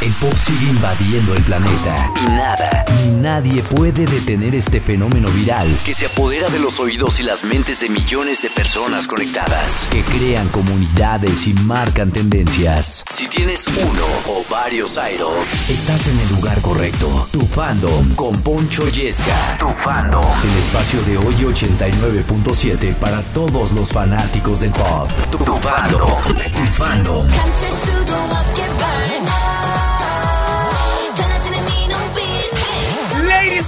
El pop sigue invadiendo el planeta y nada ni nadie puede detener este fenómeno viral que se apodera de los oídos y las mentes de millones de personas conectadas, que crean comunidades y marcan tendencias. Si tienes uno o varios idols, estás en el lugar correcto. Tu fandom con Poncho Yesca. Tu fandom. El espacio de hoy 89.7 para todos los fanáticos del pop. Tu, fandom. Tu fandom.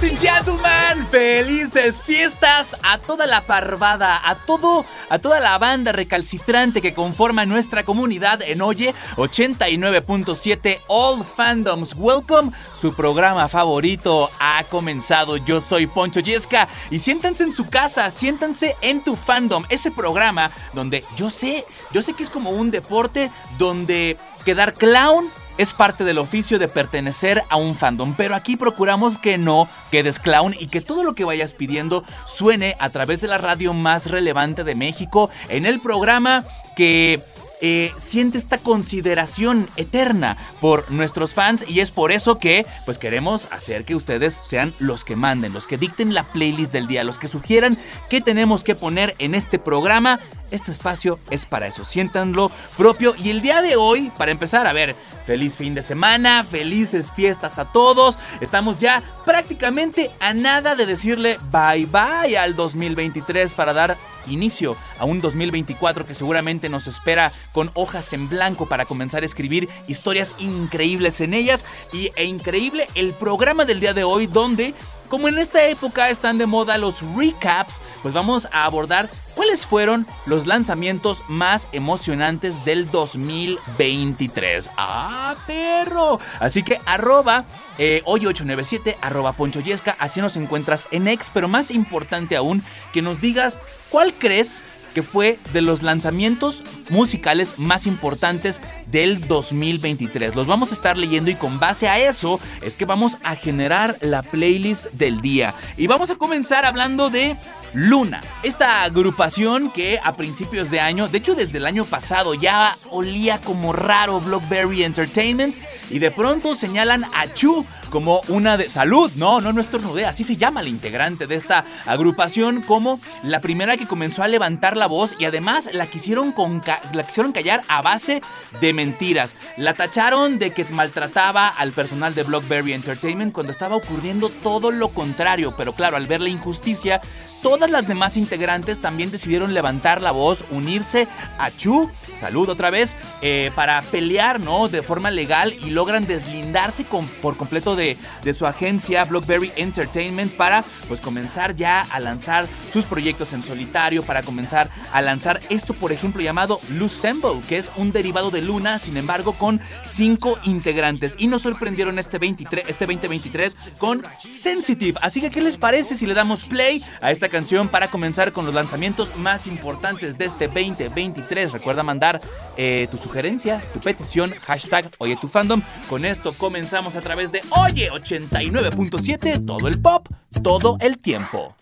Ladies and gentlemen, felices fiestas a toda la parvada, a todo, a toda la banda recalcitrante que conforma nuestra comunidad en Oye 89.7 All Fandoms. Welcome, su programa favorito ha comenzado. Yo soy Poncho Yesca y siéntanse en su casa, siéntanse en tu fandom, ese programa donde yo sé, yo sé que es como un deporte donde quedar clown es parte del oficio de pertenecer a un fandom, pero aquí procuramos que no quedes clown y que todo lo que vayas pidiendo suene a través de la radio más relevante de México en el programa que eh, siente esta consideración eterna por nuestros fans y es por eso que pues queremos hacer que ustedes sean los que manden, los que dicten la playlist del día, los que sugieran qué tenemos que poner en este programa. Este espacio es para eso, siéntanlo propio. Y el día de hoy, para empezar, a ver, feliz fin de semana, felices fiestas a todos, estamos ya prácticamente a nada de decirle bye bye al 2023 para dar inicio a un 2024 que seguramente nos espera con hojas en blanco para comenzar a escribir historias increíbles en ellas. Y, e increíble el programa del día de hoy donde como en esta época están de moda los recaps, pues vamos a abordar cuáles fueron los lanzamientos más emocionantes del 2023. ¡Ah, perro! Así que arroba eh, hoy 897, arroba Poncho Yesca, así nos encuentras en X, pero más importante aún, que nos digas cuál crees que fue de los lanzamientos musicales más importantes del 2023. Los vamos a estar leyendo y con base a eso es que vamos a generar la playlist del día. Y vamos a comenzar hablando de Luna, esta agrupación que a principios de año, de hecho desde el año pasado ya olía como raro Blockberry Entertainment y de pronto señalan a Chu como una de salud, no, no, no estornudea, así se llama la integrante de esta agrupación como la primera que comenzó a levantar la voz y además la quisieron, con la quisieron callar a base de mentiras. La tacharon de que maltrataba al personal de Blockberry Entertainment cuando estaba ocurriendo todo lo contrario, pero claro, al ver la injusticia todas las demás integrantes también decidieron levantar la voz, unirse a Chu, salud otra vez, eh, para pelear, ¿no? De forma legal y logran deslindarse con, por completo de, de, su agencia Blockberry Entertainment para pues comenzar ya a lanzar sus proyectos en solitario, para comenzar a lanzar esto, por ejemplo, llamado Lucemble, que es un derivado de Luna, sin embargo, con cinco integrantes. Y nos sorprendieron este, 23, este 2023 con Sensitive. Así que, ¿qué les parece si le damos play a esta canción para comenzar con los lanzamientos más importantes de este 2023. Recuerda mandar eh, tu sugerencia, tu petición, hashtag Oye tu fandom. Con esto comenzamos a través de Oye 89.7, todo el pop, todo el tiempo.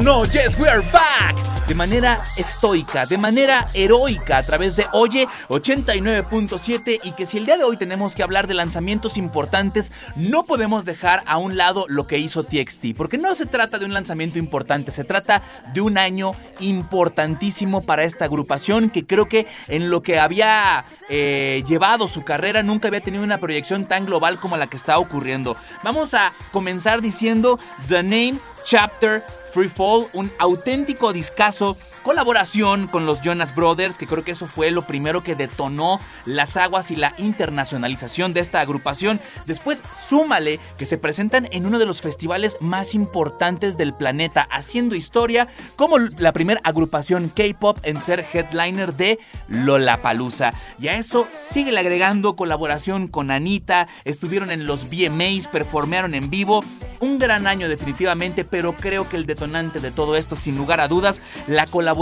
Yes, we are back. De manera estoica, de manera heroica a través de Oye 89.7 y que si el día de hoy tenemos que hablar de lanzamientos importantes, no podemos dejar a un lado lo que hizo TXT, porque no se trata de un lanzamiento importante, se trata de un año importantísimo para esta agrupación que creo que en lo que había eh, llevado su carrera nunca había tenido una proyección tan global como la que está ocurriendo. Vamos a comenzar diciendo The Name Chapter Free Fall, un auténtico discazo colaboración con los Jonas Brothers, que creo que eso fue lo primero que detonó las aguas y la internacionalización de esta agrupación. Después, súmale que se presentan en uno de los festivales más importantes del planeta, haciendo historia como la primera agrupación K-pop en ser headliner de Lollapalooza. Y a eso sigue agregando colaboración con Anita, estuvieron en los VMAs, performearon en vivo. Un gran año definitivamente, pero creo que el detonante de todo esto, sin lugar a dudas, la colaboración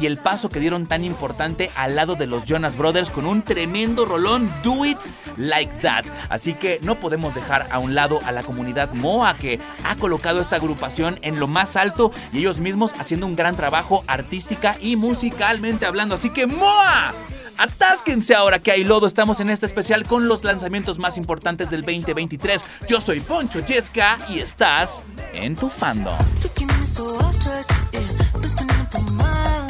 y el paso que dieron tan importante al lado de los Jonas Brothers con un tremendo rolón Do It Like That. Así que no podemos dejar a un lado a la comunidad MOA que ha colocado esta agrupación en lo más alto y ellos mismos haciendo un gran trabajo artística y musicalmente hablando. Así que MOA. Atásquense ahora que hay lodo. Estamos en este especial con los lanzamientos más importantes del 2023. Yo soy Poncho Yesca y estás en tu fandom.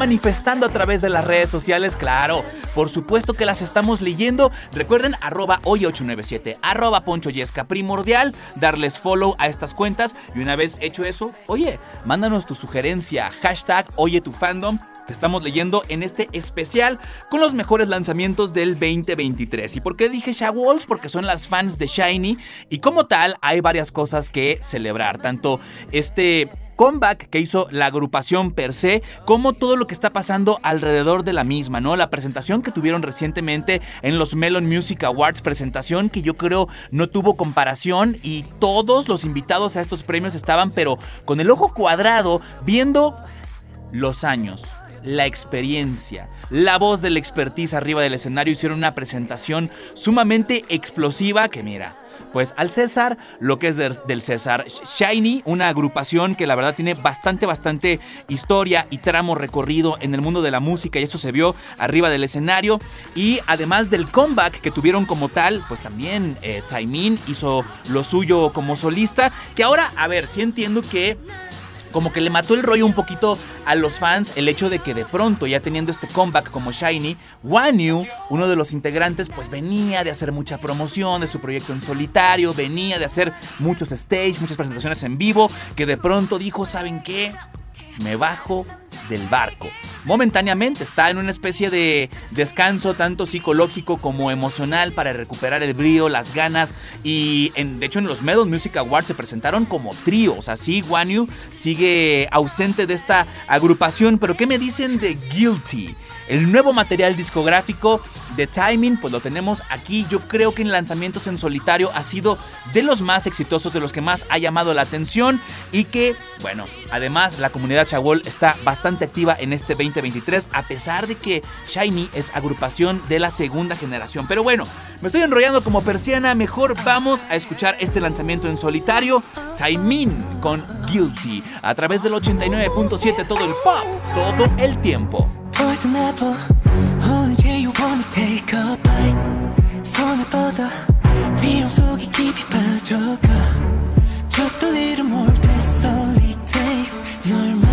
manifestando a través de las redes sociales, claro. Por supuesto que las estamos leyendo. Recuerden, arroba hoy897, arroba poncho yesca, primordial, darles follow a estas cuentas. Y una vez hecho eso, oye, mándanos tu sugerencia, hashtag oye tu fandom estamos leyendo en este especial con los mejores lanzamientos del 2023. ¿Y por qué dije Shawolls? Porque son las fans de Shiny y como tal hay varias cosas que celebrar. Tanto este comeback que hizo la agrupación per se, como todo lo que está pasando alrededor de la misma, ¿no? La presentación que tuvieron recientemente en los Melon Music Awards, presentación que yo creo no tuvo comparación y todos los invitados a estos premios estaban pero con el ojo cuadrado viendo los años, la experiencia, la voz del expertise arriba del escenario hicieron una presentación sumamente explosiva que mira, pues al César, lo que es del César Shiny, una agrupación que la verdad tiene bastante, bastante historia y tramo recorrido en el mundo de la música y eso se vio arriba del escenario. Y además del comeback que tuvieron como tal, pues también eh, Taimin hizo lo suyo como solista, que ahora, a ver, sí entiendo que como que le mató el rollo un poquito a los fans el hecho de que de pronto, ya teniendo este comeback como Shiny, Wanyu, uno de los integrantes, pues venía de hacer mucha promoción de su proyecto en solitario, venía de hacer muchos stage, muchas presentaciones en vivo, que de pronto dijo, ¿saben qué? Me bajo del barco. Momentáneamente está en una especie de descanso tanto psicológico como emocional para recuperar el brío, las ganas y en, de hecho en los Medal Music Awards se presentaron como trío, o sea, sí, Wanyu sigue ausente de esta agrupación, pero ¿qué me dicen de Guilty? El nuevo material discográfico de Timing, pues lo tenemos aquí. Yo creo que en lanzamientos en solitario ha sido de los más exitosos, de los que más ha llamado la atención y que, bueno, además la comunidad Chagol está bastante activa en este 2023, a pesar de que Shiny es agrupación de la segunda generación. Pero bueno, me estoy enrollando como persiana, mejor vamos a escuchar este lanzamiento en solitario, Timing con Guilty, a través del 89.7 todo el pop, todo el tiempo. Just a little more, that's all it takes 널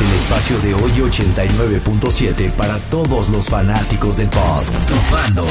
el espacio de hoy 89.7 para todos los fanáticos del pop. Tu fandom.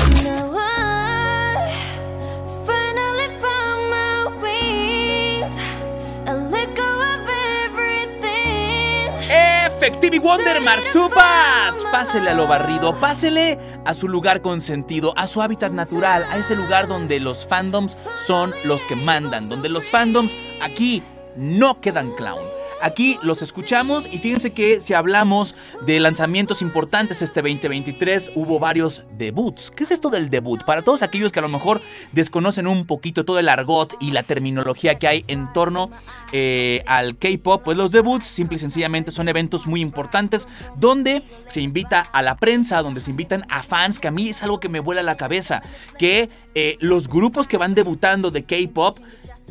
Efectivi Wonder Marsupas. Pásele a lo barrido, pásele a su lugar consentido, a su hábitat natural, a ese lugar donde los fandoms son los que mandan, donde los fandoms aquí no quedan clown. Aquí los escuchamos y fíjense que si hablamos de lanzamientos importantes este 2023, hubo varios debuts. ¿Qué es esto del debut? Para todos aquellos que a lo mejor desconocen un poquito todo el argot y la terminología que hay en torno eh, al K-Pop, pues los debuts simple y sencillamente son eventos muy importantes donde se invita a la prensa, donde se invitan a fans, que a mí es algo que me vuela la cabeza, que eh, los grupos que van debutando de K-Pop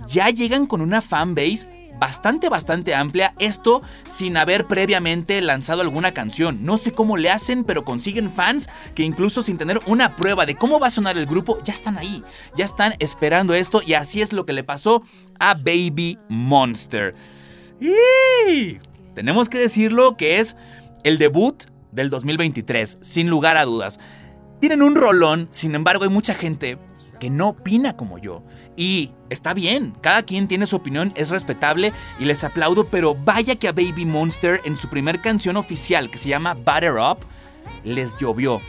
ya llegan con una fanbase bastante, bastante amplia. Esto sin haber previamente lanzado alguna canción. No sé cómo le hacen, pero consiguen fans que incluso sin tener una prueba de cómo va a sonar el grupo, ya están ahí. Ya están esperando esto y así es lo que le pasó a Baby Monster. Y tenemos que decirlo que es el debut del 2023, sin lugar a dudas. Tienen un rolón, sin embargo hay mucha gente que no opina como yo. Y está bien, cada quien tiene su opinión, es respetable y les aplaudo, pero vaya que a Baby Monster en su primer canción oficial que se llama Butter Up, les llovió.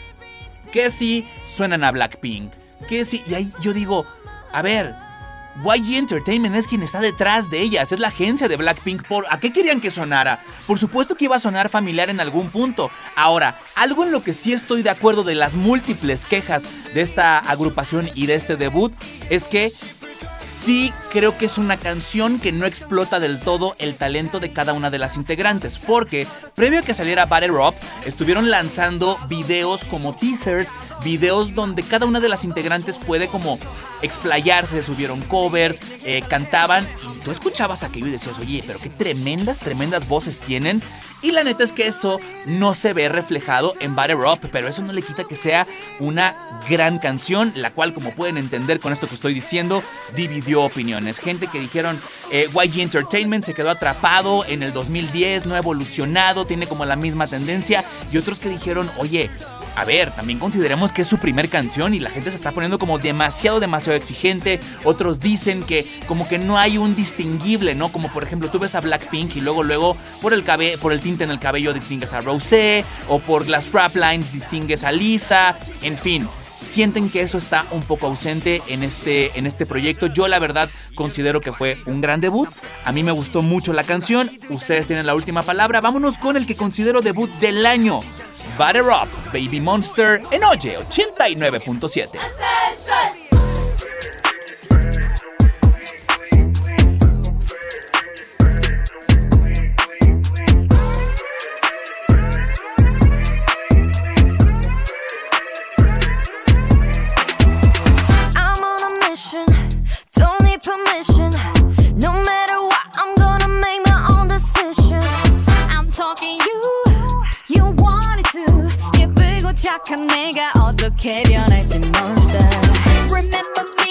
Que si suenan a Blackpink, que si... Y ahí yo digo, a ver, YG Entertainment es quien está detrás de ellas, es la agencia de Blackpink. ¿Por a qué querían que sonara? Por supuesto que iba a sonar familiar en algún punto. Ahora, algo en lo que sí estoy de acuerdo de las múltiples quejas de esta agrupación y de este debut es que sí creo que es una canción que no explota del todo el talento de cada una de las integrantes, porque previo a que saliera Battle Rock, estuvieron lanzando videos como teasers, videos donde cada una de las integrantes puede como explayarse, subieron covers, eh, cantaban, y tú escuchabas aquello y decías, oye, pero qué tremendas, tremendas voces tienen, y la neta es que eso no se ve reflejado en Battle Up, pero eso no le quita que sea una gran canción, la cual, como pueden entender con esto que estoy diciendo, dividió opiniones. Gente que dijeron, eh, YG Entertainment se quedó atrapado en el 2010, no ha evolucionado, tiene como la misma tendencia, y otros que dijeron, oye, a ver, también consideremos que es su primer canción y la gente se está poniendo como demasiado, demasiado exigente. Otros dicen que como que no hay un distinguible, ¿no? Como por ejemplo tú ves a Blackpink y luego, luego por el, cabe por el tinte en el cabello distingues a Rosé o por las lines distingues a Lisa, en fin sienten que eso está un poco ausente en este, en este proyecto. Yo la verdad considero que fue un gran debut. A mí me gustó mucho la canción. Ustedes tienen la última palabra. Vámonos con el que considero debut del año. Butter Up, Baby Monster en Oye 89.7. 착한 내가 어떻게 변할지 monster Remember me?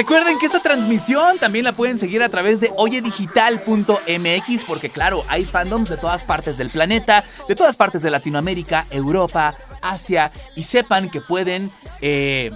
Recuerden que esta transmisión también la pueden seguir a través de oyedigital.mx porque claro, hay fandoms de todas partes del planeta, de todas partes de Latinoamérica, Europa, Asia y sepan que pueden... eh,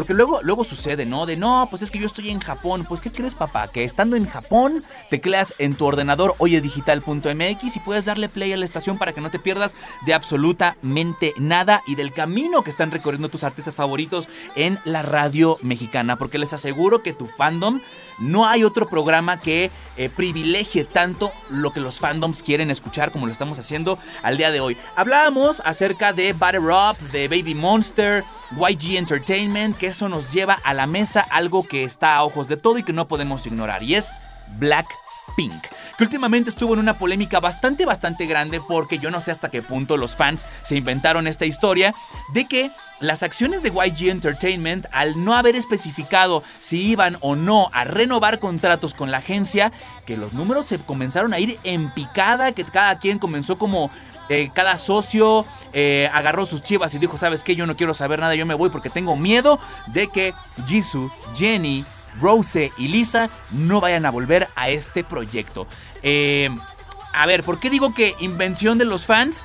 porque luego, luego sucede, ¿no? De no, pues es que yo estoy en Japón. Pues, ¿qué crees, papá? Que estando en Japón, tecleas en tu ordenador oyedigital.mx y puedes darle play a la estación para que no te pierdas de absolutamente nada y del camino que están recorriendo tus artistas favoritos en la radio mexicana. Porque les aseguro que tu fandom no hay otro programa que eh, privilegie tanto lo que los fandoms quieren escuchar como lo estamos haciendo al día de hoy. Hablábamos acerca de Butter Up, de Baby Monster, YG Entertainment, que eso nos lleva a la mesa algo que está a ojos de todo y que no podemos ignorar, y es Que últimamente estuvo en una polémica bastante, bastante grande porque yo no sé hasta qué punto los fans se inventaron esta historia de que las acciones de YG Entertainment, al no haber especificado si iban o no a renovar contratos con la agencia, que los números se comenzaron a ir en picada, que cada quien comenzó como eh, cada socio eh, agarró sus chivas y dijo, ¿sabes qué? Yo no quiero saber nada, yo me voy porque tengo miedo de que Jisoo, Jenny, Rose y Lisa no vayan a volver a este proyecto. Eh, a ver, ¿por qué digo que invención de los fans?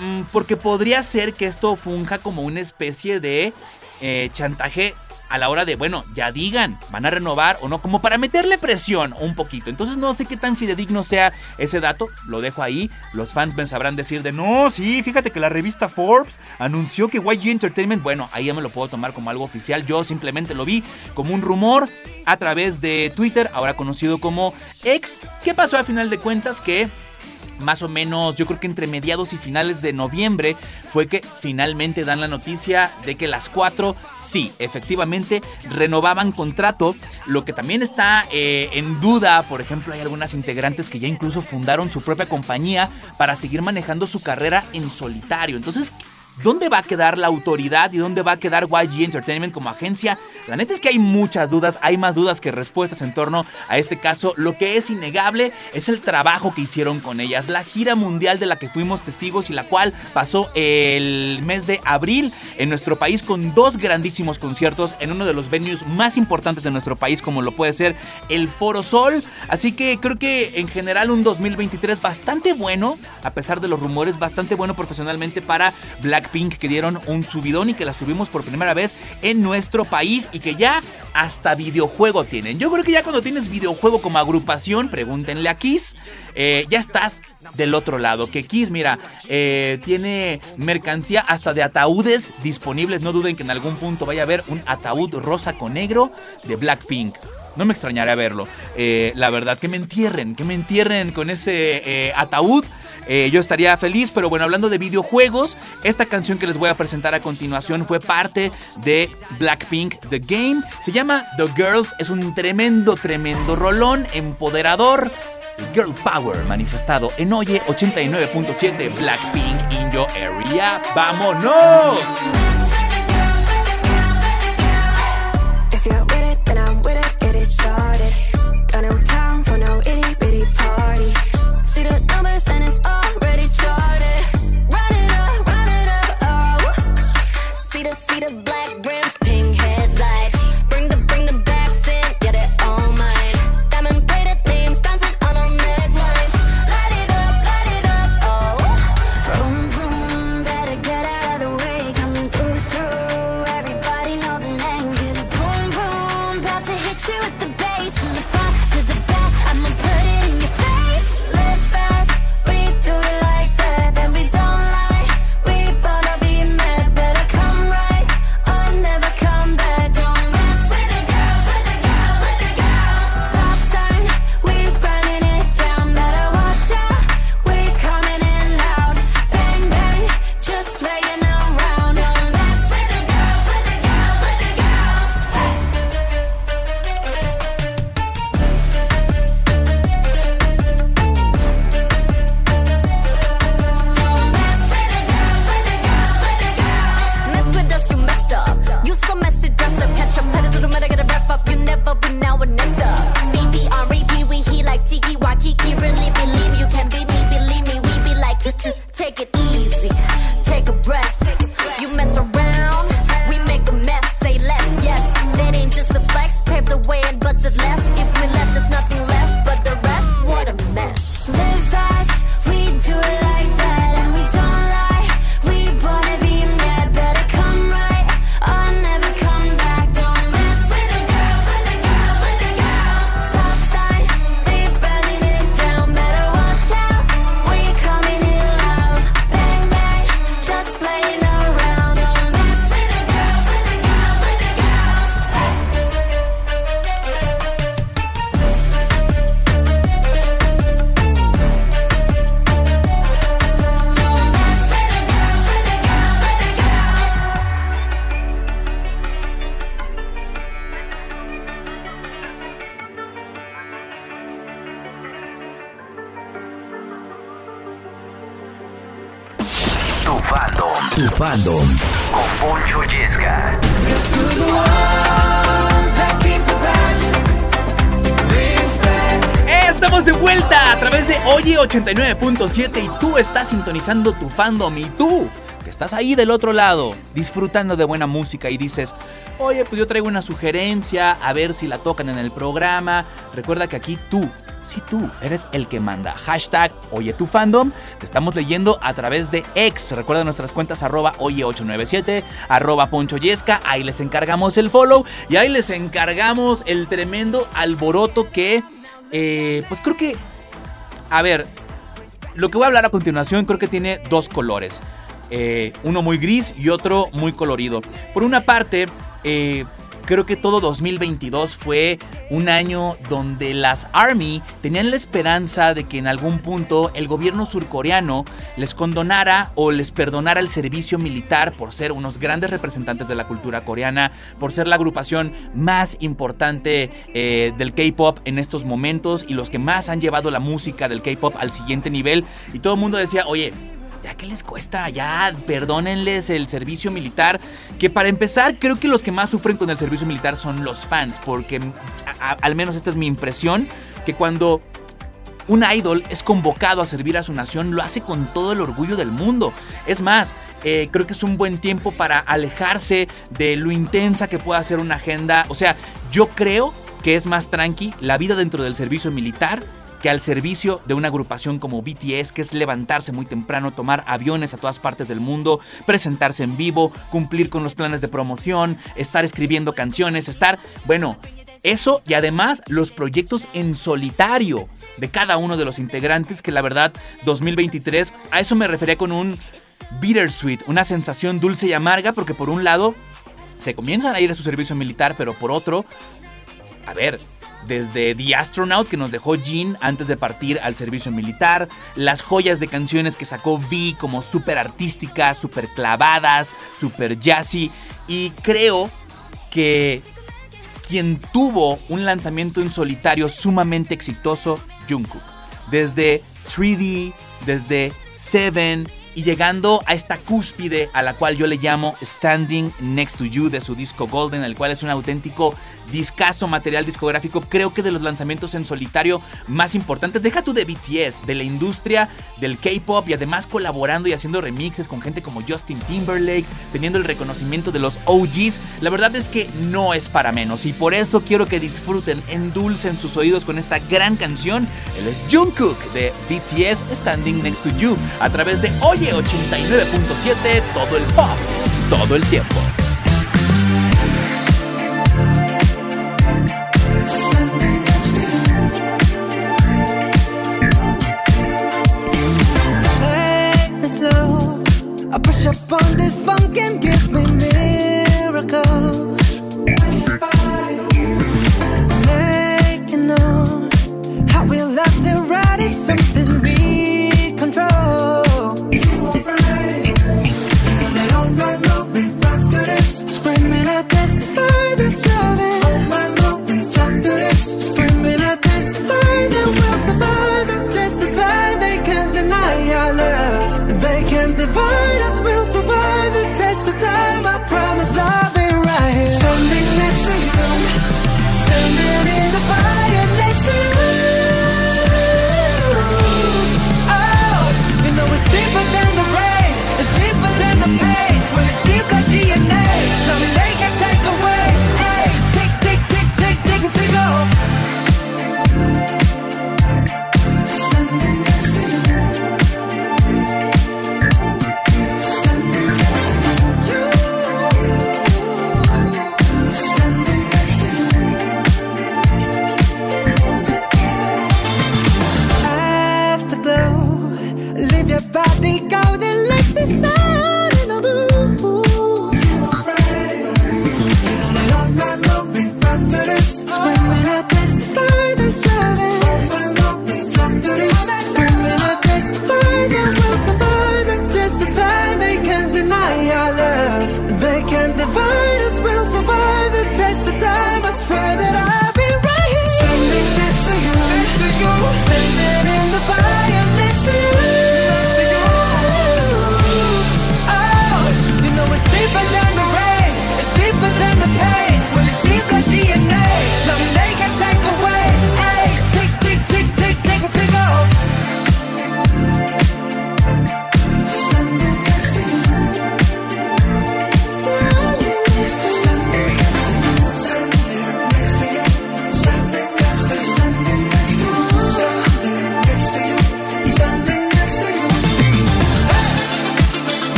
Mm, porque podría ser que esto funja como una especie de eh, chantaje a la hora de, bueno, ya digan, van a renovar o no, como para meterle presión un poquito. Entonces no sé qué tan fidedigno sea ese dato, lo dejo ahí. Los fans me sabrán decir de, no, sí, fíjate que la revista Forbes anunció que YG Entertainment, bueno, ahí ya me lo puedo tomar como algo oficial. Yo simplemente lo vi como un rumor a través de Twitter, ahora conocido como X. ¿Qué pasó a final de cuentas? Que más o menos, yo creo que entre mediados y finales de noviembre fue que finalmente dan la noticia de que las cuatro, sí, efectivamente, renovaban contrato. Lo que también está eh, en duda, por ejemplo, hay algunas integrantes que ya incluso fundaron su propia compañía para seguir manejando su carrera en solitario. Entonces, ¿Dónde va a quedar la autoridad y dónde va a quedar YG Entertainment como agencia? La neta es que hay muchas dudas, hay más dudas que respuestas en torno a este caso. Lo que es innegable es el trabajo que hicieron con ellas, la gira mundial de la que fuimos testigos y la cual pasó el mes de abril en nuestro país con dos grandísimos conciertos en uno de los venues más importantes de nuestro país como lo puede ser el Foro Sol. Así que creo que en general un 2023 bastante bueno, a pesar de los rumores, bastante bueno profesionalmente para Blackpink que dieron un subidón y que las tuvimos por primera vez en nuestro país y que ya hasta videojuego tienen. Yo creo que ya cuando tienes videojuego como agrupación, pregúntenle a Kiss, eh, ya estás del otro lado. Que Kiss, mira, eh, tiene mercancía hasta de ataúdes disponibles. No duden que en algún punto vaya a haber un ataúd rosa con negro de Blackpink. No me extrañaría verlo. Eh, la verdad, que me entierren, que me entierren con ese eh, ataúd. Eh, yo estaría feliz, pero bueno, hablando de videojuegos, esta canción que les voy a presentar a continuación fue parte de Blackpink The Game. Se llama The Girls, es un tremendo, tremendo rolón, empoderador. Girl Power manifestado en Oye 89.7 Blackpink in your area. ¡Vámonos! Través de Oye 89.7 y tú estás sintonizando tu fandom y tú que estás ahí del otro lado disfrutando de buena música y dices, oye, pues yo traigo una sugerencia, a ver si la tocan en el programa. Recuerda que aquí tú, si tú eres el que manda. Hashtag Oye tu fandom. Te estamos leyendo a través de X. Recuerda nuestras cuentas arroba Oye897, arroba Poncho Yesca. Ahí les encargamos el follow y ahí les encargamos el tremendo alboroto que eh, pues creo que, a ver, lo que voy a hablar a continuación creo que tiene dos colores. Eh, uno muy gris y otro muy colorido. Por una parte, eh, Creo que todo 2022 fue un año donde las Army tenían la esperanza de que en algún punto el gobierno surcoreano les condonara o les perdonara el servicio militar por ser unos grandes representantes de la cultura coreana, por ser la agrupación más importante eh, del K-pop en estos momentos y los que más han llevado la música del K-pop al siguiente nivel. Y todo el mundo decía, oye, ¿Ya qué les cuesta? Ya, perdónenles el servicio militar. Que para empezar, creo que los que más sufren con el servicio militar son los fans. Porque al menos esta es mi impresión. Que cuando un idol es convocado a servir a su nación, lo hace con todo el orgullo del mundo. Es más, eh, creo que es un buen tiempo para alejarse de lo intensa que pueda ser una agenda. O sea, yo creo que es más tranqui la vida dentro del servicio militar que al servicio de una agrupación como BTS, que es levantarse muy temprano, tomar aviones a todas partes del mundo, presentarse en vivo, cumplir con los planes de promoción, estar escribiendo canciones, estar, bueno, eso y además los proyectos en solitario de cada uno de los integrantes, que la verdad 2023, a eso me refería con un bittersweet, una sensación dulce y amarga, porque por un lado se comienzan a ir a su servicio militar, pero por otro, a ver, desde The Astronaut que nos dejó Jean antes de partir al servicio militar, las joyas de canciones que sacó V como súper artísticas, súper clavadas, súper jazzy y creo que quien tuvo un lanzamiento en solitario sumamente exitoso, Jungkook. Desde 3D, desde Seven y llegando a esta cúspide a la cual yo le llamo Standing Next to You de su disco Golden, el cual es un auténtico discazo material discográfico, creo que de los lanzamientos en solitario más importantes. Deja tú de BTS, de la industria del K-pop y además colaborando y haciendo remixes con gente como Justin Timberlake, teniendo el reconocimiento de los OGs. La verdad es que no es para menos y por eso quiero que disfruten, endulcen sus oídos con esta gran canción. Él es Jungkook de BTS Standing Next to You a través de Oye 89.7, todo el pop, todo el tiempo.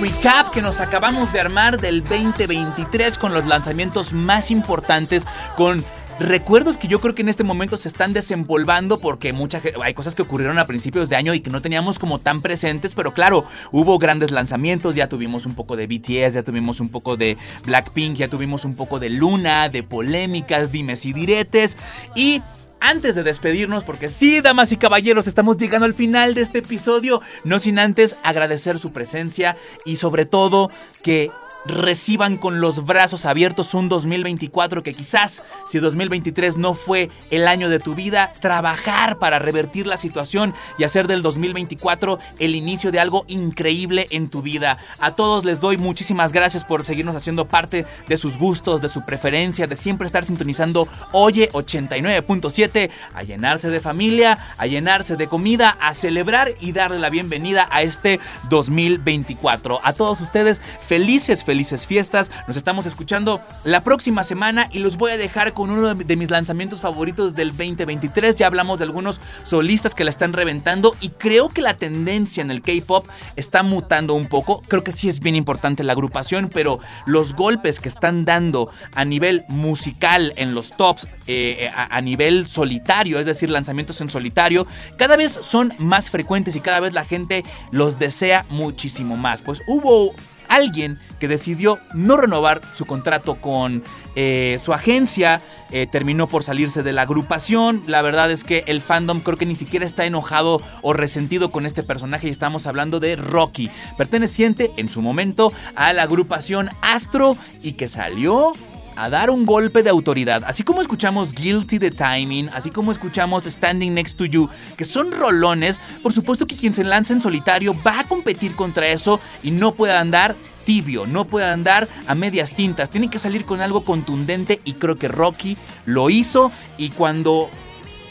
Recap que nos acabamos de armar del 2023 con los lanzamientos más importantes, con recuerdos que yo creo que en este momento se están desempolvando porque mucha, hay cosas que ocurrieron a principios de año y que no teníamos como tan presentes, pero claro, hubo grandes lanzamientos, ya tuvimos un poco de BTS, ya tuvimos un poco de Blackpink, ya tuvimos un poco de Luna, de polémicas, dimes y diretes y antes de despedirnos, porque sí, damas y caballeros, estamos llegando al final de este episodio, no sin antes agradecer su presencia y sobre todo que reciban con los brazos abiertos un 2024 que quizás si 2023 no fue el año de tu vida, trabajar para revertir la situación y hacer del 2024 el inicio de algo increíble en tu vida. A todos les doy muchísimas gracias por seguirnos haciendo parte de sus gustos, de su preferencia, de siempre estar sintonizando Oye 89.7, a llenarse de familia, a llenarse de comida, a celebrar y darle la bienvenida a este 2024. A todos ustedes, felices, felices fiestas. Nos estamos escuchando la próxima semana y los voy a dejar con uno de mis lanzamientos favoritos del 2023. Ya hablamos de algunos solistas que la están reventando y creo que la tendencia en el K-pop está mutando un poco. Creo que sí es bien importante la agrupación, pero los golpes que están dando a nivel musical en los tops, eh, a, a nivel solitario, es decir, lanzamientos en solitario, cada vez son más frecuentes y cada vez la gente los desea muchísimo más. Pues hubo alguien que decidió no renovar su contrato con eh, su agencia, eh, terminó por salirse de la agrupación. La verdad es que el fandom creo que ni siquiera está enojado o resentido con este personaje y estamos hablando de Rocky, perteneciente en su momento a la agrupación Astro y que salió a dar un golpe de autoridad. Así como escuchamos Guilty the Timing, así como escuchamos Standing Next to You, que son rolones, por supuesto que quien se lanza en solitario va a competir contra eso y no puede andar tibio, no puede andar a medias tintas, tiene que salir con algo contundente y creo que Rocky lo hizo y cuando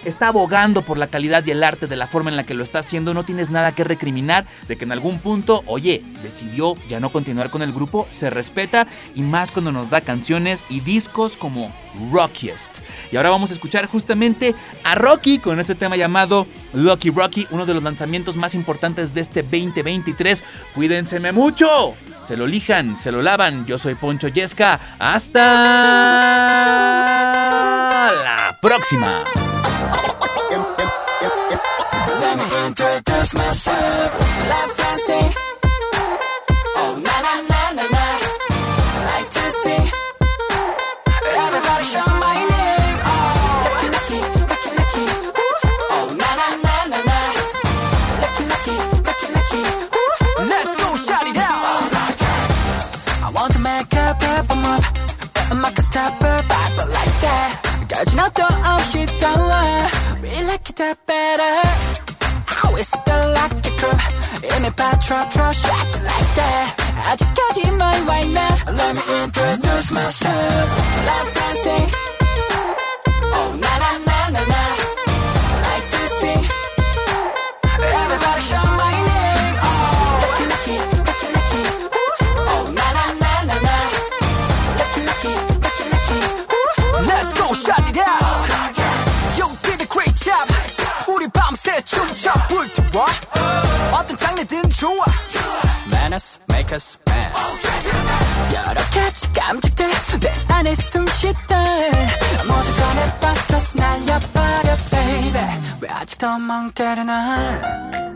está abogando por la calidad y el arte de la forma en la que lo está haciendo, no tienes nada que recriminar de que en algún punto, oye, decidió ya no continuar con el grupo, se respeta y más cuando nos da canciones y discos como Rockiest. Y ahora vamos a escuchar justamente a Rocky con este tema llamado Lucky Rocky, uno de los lanzamientos más importantes de este 2023. Cuídenseme mucho. Se lo lijan, se lo lavan. Yo soy Poncho Yesca. Hasta la próxima. Thank you. me patro, tro, shot like that. 아직까지만 why not? Let me introduce 왜 아직도 멍 때려 난.